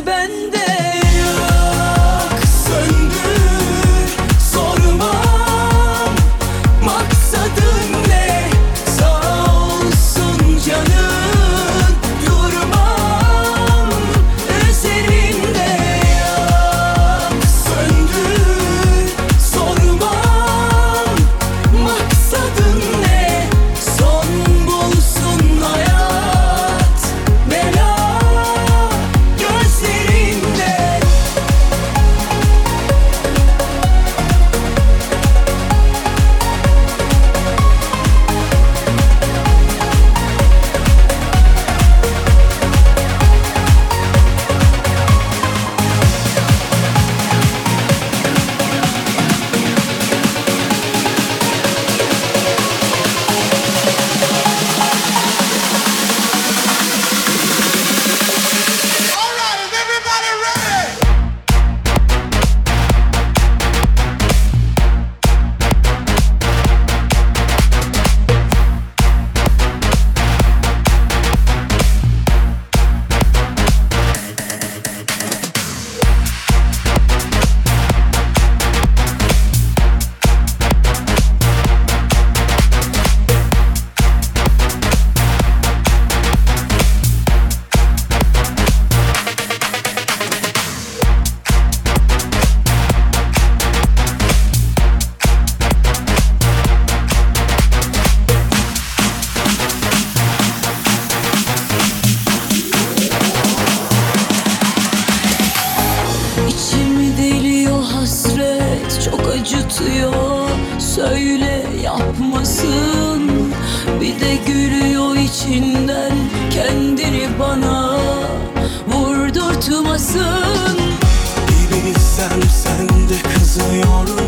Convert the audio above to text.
ben peşinden kendini bana vurdurtmasın. Gibi sen sen de kızıyorum